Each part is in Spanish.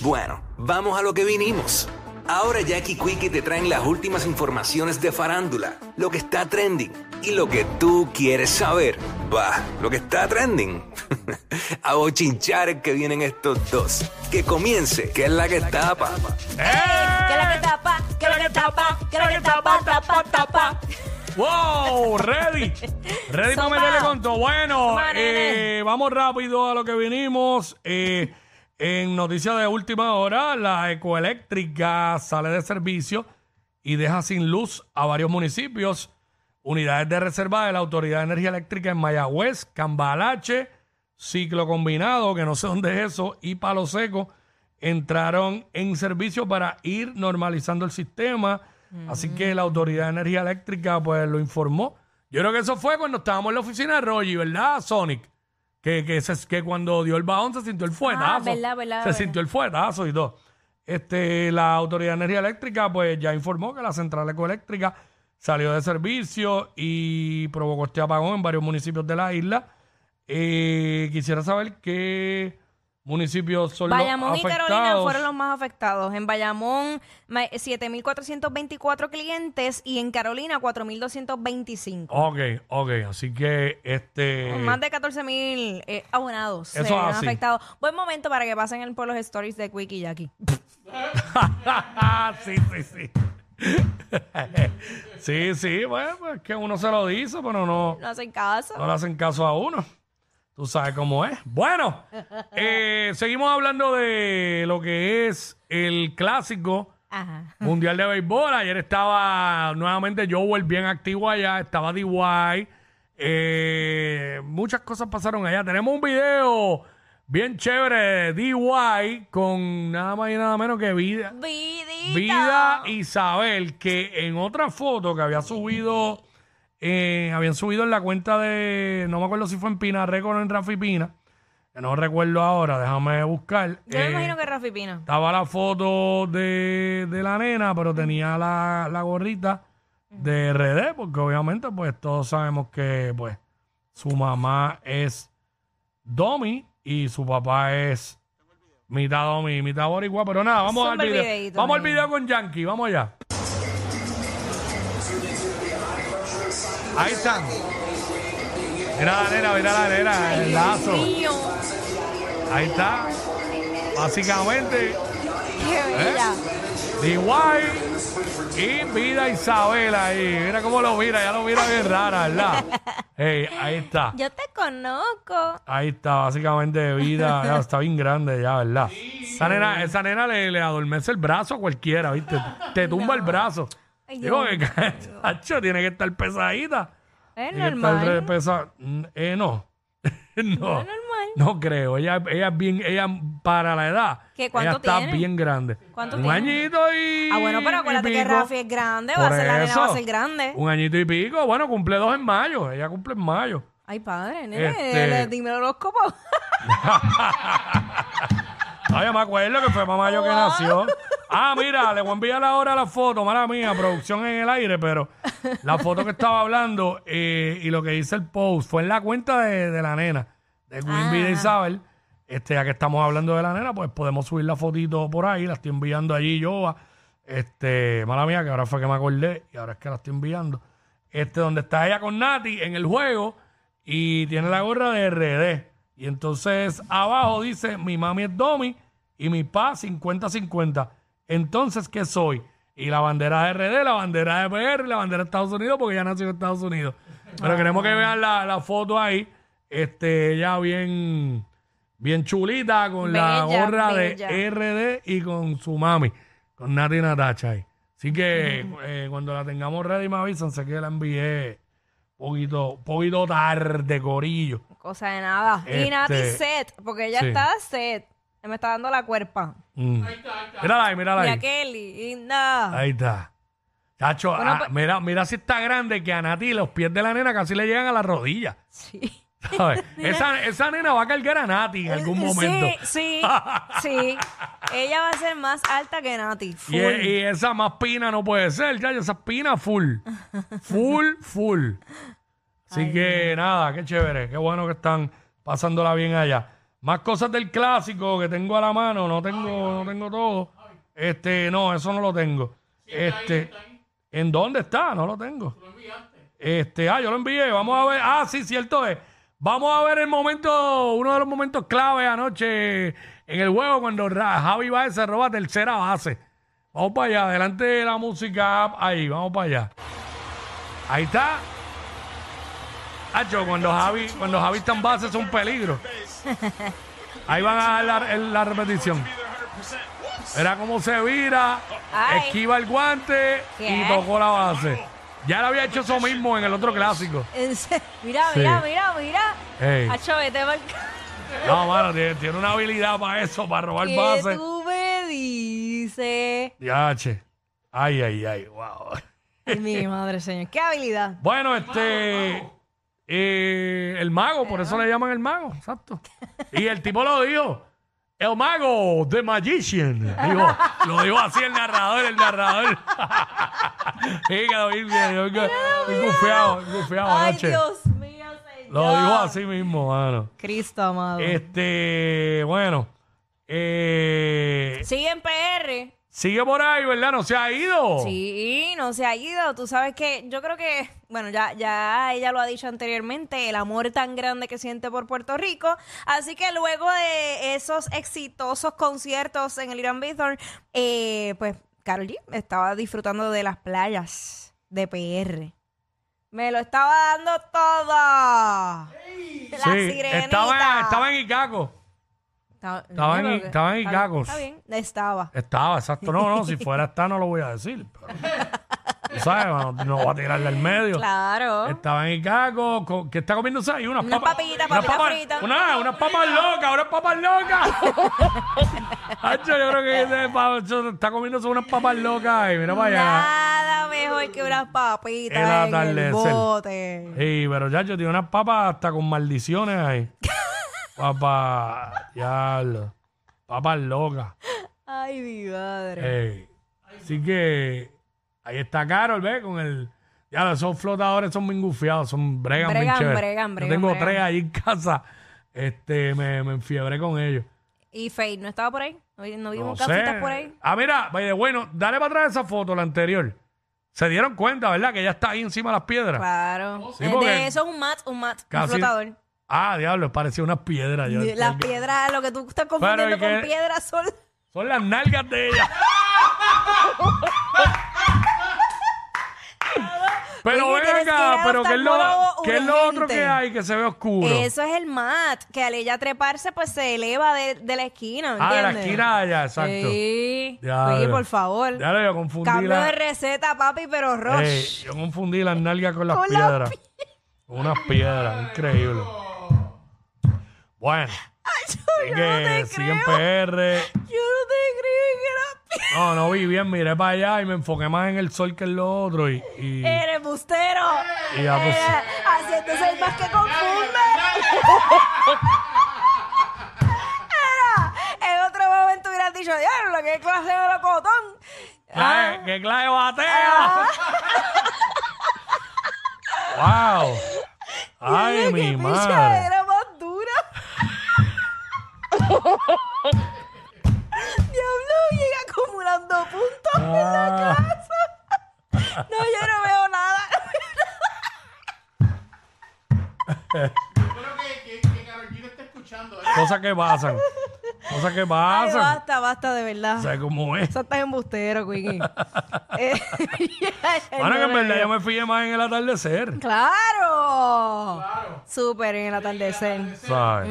Bueno, vamos a lo que vinimos. Ahora Jackie Quickie te traen las últimas informaciones de farándula, lo que está trending y lo que tú quieres saber. Va, lo que está trending. a bochinchar que vienen estos dos. Que comience, que es la que tapa. Que la que tapa, que la que tapa, que la que tapa, tapa, tapa. ¡Wow! ¡Ready! ¡Ready para meterle con todo! Bueno, eh, vamos rápido a lo que vinimos. Eh, en noticias de última hora, la ecoeléctrica sale de servicio y deja sin luz a varios municipios. Unidades de reserva de la Autoridad de Energía Eléctrica en Mayagüez, Cambalache, Ciclo Combinado, que no sé dónde es eso, y Palo Seco entraron en servicio para ir normalizando el sistema. Así que la Autoridad de Energía Eléctrica pues lo informó. Yo creo que eso fue cuando estábamos en la oficina de Rogi, ¿verdad, Sonic? Que, que, se- que cuando dio el bajón se sintió el fuetazo. Ah, verdad, verdad, se verdad. sintió el fuetazo y todo. Este, la Autoridad de Energía Eléctrica pues ya informó que la central ecoeléctrica salió de servicio y provocó este apagón en varios municipios de la isla. Eh, quisiera saber qué municipios son Bayamón los y afectados. Carolina fueron los más afectados. En Bayamón, ma- 7.424 clientes y en Carolina, 4.225. Ok, ok, así que este... Con Más de 14.000 eh, abonados Eso se han así. afectado. Buen momento para que pasen el- por los stories de Quick y Jackie. sí, sí, sí. sí, sí, bueno, pues que uno se lo dice, pero no, No hacen caso. no le hacen caso a uno. Tú sabes cómo es. Bueno, eh, seguimos hablando de lo que es el clásico Ajá. mundial de béisbol. Ayer estaba nuevamente Joel bien activo allá, estaba DY. Eh, muchas cosas pasaron allá. Tenemos un video bien chévere de DY con nada más y nada menos que vida. Vidita. Vida Isabel, que en otra foto que había subido, eh, habían subido en la cuenta de, no me acuerdo si fue en Pina Record o en Rafi Pina, que no recuerdo ahora, déjame buscar. Yo me Eh, imagino que Rafi Pina. Estaba la foto de, de la nena, pero tenía la, la gorrita de RD, porque obviamente pues todos sabemos que pues su mamá es Domi y su papá es mitad Domi, mitad Boricua, pero nada, vamos al Zumba video. videíto, Vamos al video con Yankee, vamos allá. Ahí están. Mira la nena, mira la nena, el lazo. Ahí está. Básicamente, Qué bella. DY y Vida Isabel ahí. Mira cómo lo mira, ya lo mira bien rara, ¿verdad? Ey, ahí está. Yo te conozco. Ahí está, básicamente Vida. ya está bien grande ya, ¿verdad? Esa nena, esa nena le, le adormece el brazo a cualquiera, ¿viste? Te tumba el brazo. Ay, Digo que, chacho, tiene que estar pesadita. Es Tiene que estar re normal. pesa- Eh, no. no. normal. No creo. Ella, ella es bien, ella para la edad. ¿Qué, cuánto ella está tiene? bien grande. ¿Cuánto un tiene? añito y. Ah, bueno, pero y acuérdate que pico. Rafi es grande. Va a Por ser la nena, va a eso. ser grande. Un añito y pico. Bueno, cumple dos en mayo. Ella cumple en mayo. Ay, padre, nene. Este- le- Dime el horóscopo. Ay, yo me acuerdo que fue más mayo que nació. Ah, mira, le voy a enviar ahora la foto, mala mía, producción en el aire, pero la foto que estaba hablando eh, y lo que dice el post fue en la cuenta de, de la nena, de Queen Ah. Bee Isabel. Este, ya que estamos hablando de la nena, pues podemos subir la fotito por ahí, la estoy enviando allí yo. Este, mala mía, que ahora fue que me acordé y ahora es que la estoy enviando. Este, donde está ella con Nati en el juego y tiene la gorra de RD. Y entonces abajo dice, mi mami es Domi y mi pa 50-50. Entonces, ¿qué soy? Y la bandera de RD, la bandera de PR, la bandera de Estados Unidos, porque ya nació en Estados Unidos. Pero queremos que vean la, la foto ahí. Este, ella bien, bien chulita, con la Bella, gorra de RD y con su mami, con Nati Natacha ahí. Así que eh, cuando la tengamos ready me avisan, sé que la envié poquito, poquito tarde, corillo. Cosa de nada. Este- Y Nati set, porque ella Sí. está set. Me está dando la cuerpa. Mm. Mírala ahí, mírala Y ahí. a Kelly, linda. Ahí está. Chacho, Bueno, ah, pues- mira, mira si está grande que a Nati los pies de la nena casi le llegan a las rodillas. Sí. ¿sabes? esa, esa nena va a cargar a Nati en algún momento. Sí, sí, sí. Ella va a ser más alta que Nati. Full. Y, y esa más pina no puede ser, ya esa pina full. Full, full. Así que nada, qué chévere, qué bueno que están pasándola bien allá. Más cosas del clásico que tengo a la mano, no tengo, no tengo todo. Este, no, eso no lo tengo. Este, ¿en dónde está? No lo tengo. Este, ah, yo lo envié. Vamos a ver. Ah, sí, cierto es. Vamos a ver el momento, uno de los momentos clave anoche en el juego cuando Javi Baez se roba tercera base. Vamos para allá, adelante de la música. Ahí, vamos para allá. Ahí está. Hacho, cuando Javi, cuando Javi está en base es un peligro. Ahí van a dar la, repetición. Era como se vira, Ay. esquiva el guante y tocó la base. Ya le había hecho eso mismo en el otro clásico. En se- Mira, Sí. mira, mira, mira. Ey. Hacho, vete pa'l- No, mano, tiene, tiene una habilidad para eso, para robar ¿Qué bases. tú me dices? Yache. Ay, ay, ay, wow. Ay, mi madre, señor. Qué habilidad. Bueno, este. Eh, el mago, por eso le llaman el mago, exacto. Y el tipo lo dijo. El mago, The Magician. Lo dijo así el narrador, el narrador. gufiado, bien gufiado Ay, anoche. Dios mío, señor. Lo dijo así mismo, mano. Cristo amado. Este, bueno. Eh, Sigue en PR. Sigue por ahí, ¿verdad? No se ha ido. Sí, no se ha ido. Tú sabes que yo creo que, bueno, ya, ya ella lo ha dicho anteriormente, el amor tan grande que siente por Puerto Rico. Así que luego de esos exitosos conciertos en el Irán Bithorn, eh, pues Karol G estaba disfrutando de las playas de PR. Me lo estaba dando todo. La Sí, sirenita. estaba, estaba en Icaco. Estaba, estaba en- estaba en está- bien, estaba. Estaba, exacto. No, no, si fuera está no lo voy a decir. pero- Tú sabes, mano, no voy a tirarle al medio. Claro. Estaba en co- ¿qué está comiéndose ahí? Unas, Unas papas. papitas, unas papitas papas- fritas. Una, unas papas locas, unas papas locas. Hacho, yo creo que ese pavo está comiéndose unas papas locas y mira para allá. Nada mejor que unas papitas El en el atardecer. bote. Sí, pero ya yo tiene unas papas hasta con maldiciones ahí. Papas, diablo. Papas locas. Ay, mi madre. Ey. Así que ahí está Carol, ¿ves? Con el. Ya, esos flotadores son bien gufiados, son bregan, bien Bregan, bregan, Yo bregan, tengo bregan. tres ahí en casa. Este, me, me enfiebré con ellos. ¿Y Faye no estaba por ahí? ¿No, vi- no No vimos sé. casitas por ahí? Ah, mira, vaya, bueno, dale para atrás esa foto, la anterior. Se dieron cuenta, ¿verdad? Que ella está ahí encima de las piedras. Claro. Sí, de eso es un mat, un mat, un flotador. Ah, diablo, parecía unas piedras. Yo- Las piedras, lo que tú estás confundiendo ¿y qué? con piedras son... Son las nalgas de ella. pero Oye, ven tienes que ir acá, al pero ¿qué es, lo, oftalmólogo qué es lo otro urgente. que hay que se ve oscuro? Eso es el mat, que al ella treparse, pues se eleva de, de la esquina, ¿me ah, de la entiendes? esquina allá, exacto. Sí. Diablo. Oye, por favor. Ya lo yo confundí Cambio la- de receta, papi, pero. Ey, yo confundí las nalgas con las Con las piedras. Unas piedras, increíble. Bueno, así yo no que te siguen creo. PR. Yo no te creí que era No, no vi bien, miré para allá y me enfoqué más en el sol que en lo otro. Y, y- Eres bustero. Y ya, pues- Eh, haciéndose el más que confunde. Era, en otro momento hubieras dicho, diablo, qué clase de locotón. ¡Clave- ¡Qué clave batea! ¡Wow! ¡Ay, mi "Qué madre! era más dura. Diablo, llega acumulando puntos en la Ah. casa. No, yo no veo nada. Espero que, que, no esté escuchando. ¿eh? Cosas que pasan. Cosas que Ay, pasan. basta, basta, de verdad. ¿Sabes cómo es? Eso está embustero, Quickie. eh, Bueno, que en verdad yo me fijé más en el atardecer. ¡Claro! Súper en el atardecer. ¿Sabes?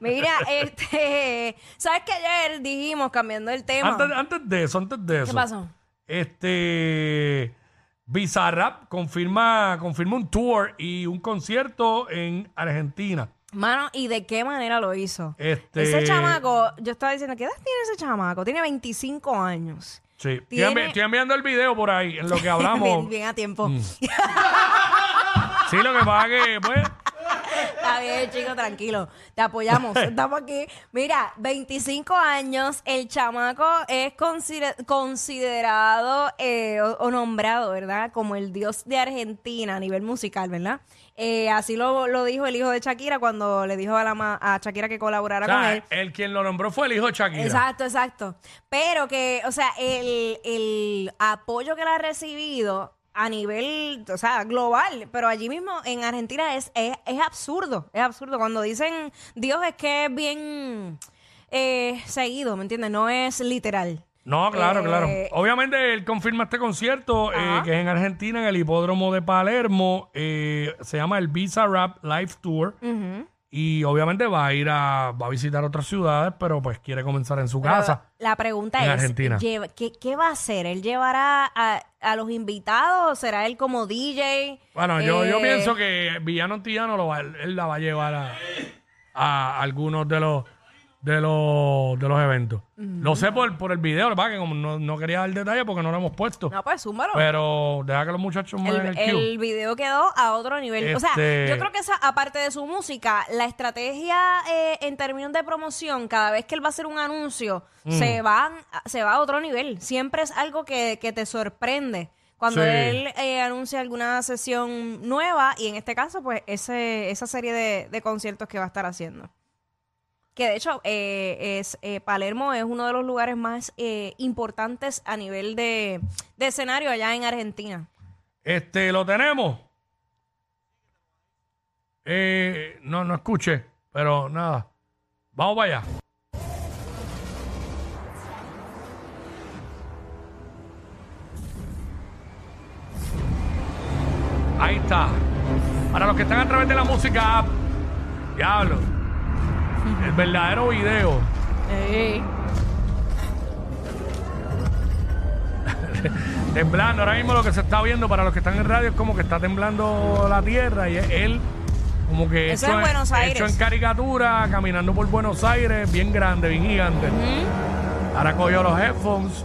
Mira, este, ¿sabes que ayer dijimos, cambiando el tema? Antes, antes de eso, antes de eso. ¿Qué pasó? Este. Bizarrap confirma, confirma un tour y un concierto en Argentina. Mano, ¿y de qué manera lo hizo? Este- Ese chamaco, yo estaba diciendo, ¿qué edad tiene ese chamaco? Tiene 25 años. Sí. Estoy, Tiene- envi- estoy enviando el video por ahí, en lo que hablamos. bien, bien a tiempo. Sí, lo que pasa que, pues, Está bien, chico, tranquilo. Te apoyamos. Estamos aquí. Mira, 25 años, el chamaco es consider- considerado eh, o, o nombrado, ¿verdad? Como el dios de Argentina a nivel musical, ¿verdad? Eh, así lo, lo dijo el hijo de Shakira cuando le dijo a, la ma- a Shakira que colaborara O sea, con él. el quien lo nombró fue el hijo de Shakira. Exacto, exacto. Pero que, o sea, el, el apoyo que él ha recibido a nivel, o sea, global, pero allí mismo en Argentina es, es, es absurdo, es absurdo. Cuando dicen Dios es que es bien eh, seguido, ¿me entiendes? No es literal. No, claro, Eh, claro. Obviamente él confirma este concierto eh, que es en Argentina, en el hipódromo de Palermo. eh, se llama el Visa Rap Live Tour. Y obviamente va a ir a, va a visitar otras ciudades, pero pues quiere comenzar en su Pero casa. La pregunta en es, Argentina. lleva- ¿qué, qué va a hacer? ¿Él llevará a, a los invitados será él como DJ? Bueno, yo, yo Eh, pienso que Villano Antillano lo va, él la va a llevar a, a algunos de los de los de los eventos. Lo sé por, por el video, que como no, no quería dar detalle porque no lo hemos puesto. No, pues zúmbalo. Pero deja que los muchachos El, muevan el, cue. el video quedó a otro nivel. O sea, Este- yo creo que esa, aparte de su música, la estrategia eh, en términos de promoción, cada vez que él va a hacer un anuncio, Mm. se, van, se va a otro nivel. Siempre es algo que, que te sorprende. Cuando Sí. él eh, anuncia alguna sesión nueva, y en este caso, pues, ese, esa serie de, de conciertos que va a estar haciendo. Que de hecho, eh, es eh, Palermo es uno de los lugares más eh, importantes a nivel de, de escenario allá en Argentina. Este, lo tenemos. No, no escuché, pero nada. Vamos para allá. Ahí está. Para los que están a través de la música diablo. El verdadero video. temblando. Ahora mismo lo que se está viendo para los que están en radio es como que está temblando la tierra y es él como que Eso hecho en Buenos Aires. hecho en caricatura, caminando por Buenos Aires, bien grande, bien gigante. Ahora cogió los headphones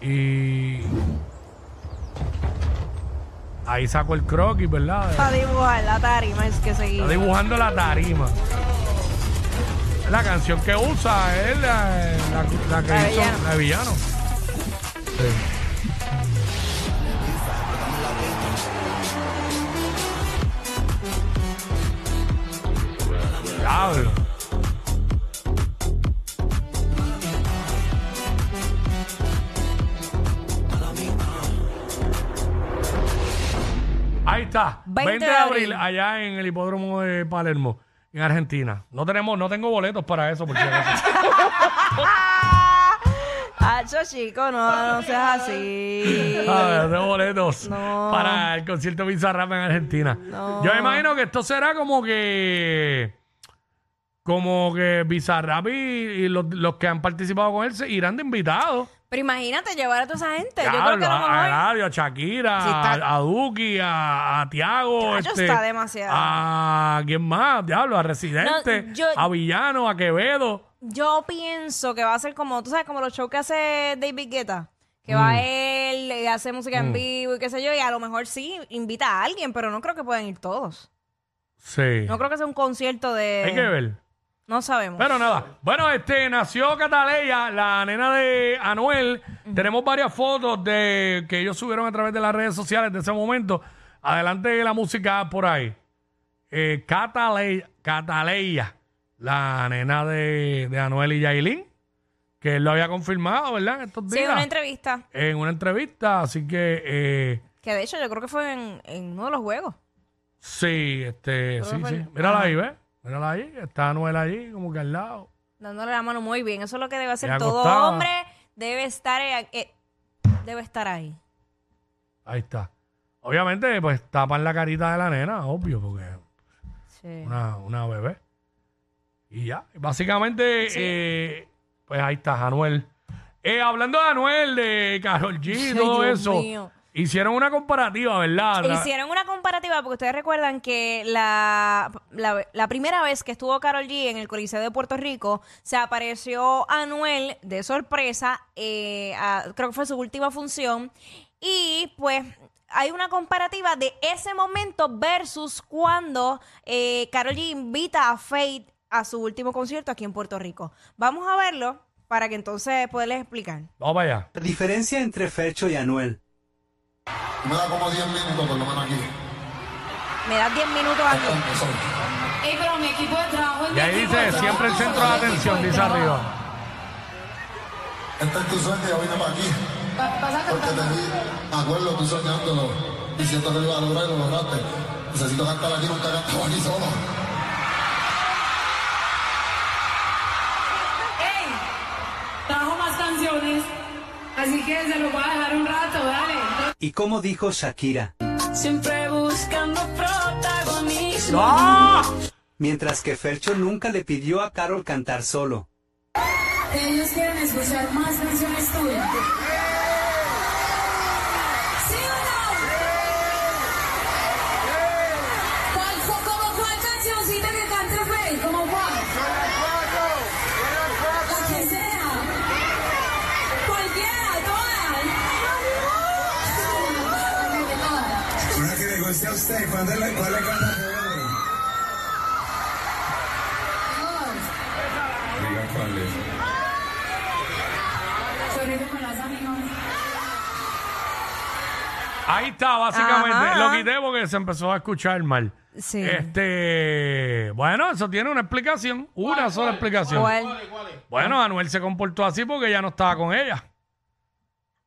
y ahí sacó el croquis, ¿verdad? Para dibujar la tarima es que seguir. Está dibujando la tarima. La canción que usa es la, la, la que La hizo Villano. la de Villano. Sí. Diablo. Está. 20 20, de de abril, allá en el hipódromo de Palermo, en Argentina. No tenemos, no tengo boletos para eso, por si acaso. Hacho, chico, no, no seas así. A ver, no tengo boletos No. para el concierto Bizarrap en Argentina. No. Yo me imagino que esto será como que como que Bizarrap y, y los, los que han participado con él se irán de invitados. Pero imagínate llevar a toda esa gente. Yo creo que a lo a, a mejor. Eladio, a Shakira, Sí, está- a, a Duki, a, a Tiago. Chacho, está demasiado. A quién más, diablo, a Residente, No, yo- a Villano, a Quevedo. Yo pienso que va a ser como, tú sabes, como los shows que hace David Guetta. Que Mm. va él, y hace música en vivo y qué sé yo, y a lo mejor sí invita a alguien, pero no creo que puedan ir todos. Sí. No creo que sea un concierto de. Hay que ver. No sabemos. Pero nada, bueno, este nació Cataleya, la nena de Anuel. Tenemos varias fotos de que ellos subieron a través de las redes sociales de ese momento. Adelante la música por ahí. Eh, Cataleya, Cataleya, la nena de, de Anuel y Yailin, que él lo había confirmado, ¿verdad? En estos sí, días. una entrevista. en una entrevista, así que eh, Que de hecho yo creo que fue en, en uno de los juegos. sí, este, Creo sí, fue sí. el- Mírala ahí, ¿ves? Mírala ahí, está Anuel allí, como que al lado. Dándole la mano muy bien. Eso es lo que debe hacer todo hombre. Debe estar, eh, eh, debe estar ahí. Ahí está. Obviamente, pues tapan la carita de la nena, obvio, porque Sí. una, una bebé. Y ya, básicamente, Sí. eh, pues ahí está, Anuel. Eh, hablando de Anuel, de Carol G Ay, todo Dios eso, mío. Hicieron una comparativa, ¿verdad? Hicieron una comparativa porque ustedes recuerdan que la, la, la primera vez que estuvo Carol G en el Coliseo de Puerto Rico, se apareció Anuel de sorpresa, eh, a- creo que fue su última función, y pues hay una comparativa de ese momento versus cuando eh, Karol G invita a Faith a su último concierto aquí en Puerto Rico. Vamos a verlo para que entonces poderles explicar. Vamos para allá. La diferencia entre Fercho y Anuel. Me da como 10 minutos por lo menos aquí. Me das 10 minutos aquí. Ey, pero mi equipo de trabajo es Y mi ahí dice, trabajo. siempre el centro de atención, dice arriba. Este es tu sueño, yo vine para aquí. Porque te vi, me acuerdo, tú soñándolo, diciendo que lo iba a lograr y lo lograste. Necesito cantar aquí, nunca he cantado aquí solo. Ey, trajo más canciones. Así que se lo voy a dejar un rato, dale. Y como dijo Shakira, Siempre buscando protagonismo. ¡Ah! mientras que Fercho nunca le pidió a Carol cantar solo. Ellos quieren escuchar más canciones tuyas. Guste a usted, ¿cuál le, cuál le canta Diga cuál es. Sonrisa con las amigas. Ahí está, básicamente. Ajá. Lo quité porque se empezó a escuchar mal. Sí. Este, bueno, eso tiene una explicación, una sola explicación. ¿Cuál? Bueno, Anuel se comportó así porque ya no estaba con ella.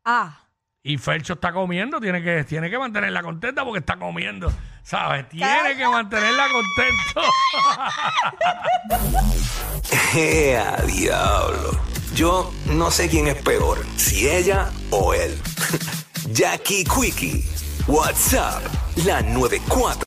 Ah. Y Fercho está comiendo, tiene que, tiene que mantenerla contenta porque está comiendo. ¿Sabes? Tiene que mantenerla contento. ¡Ea, diablo! Yo no sé quién es peor, si ella o él. Jackie Quickie, WhatsApp, la 94.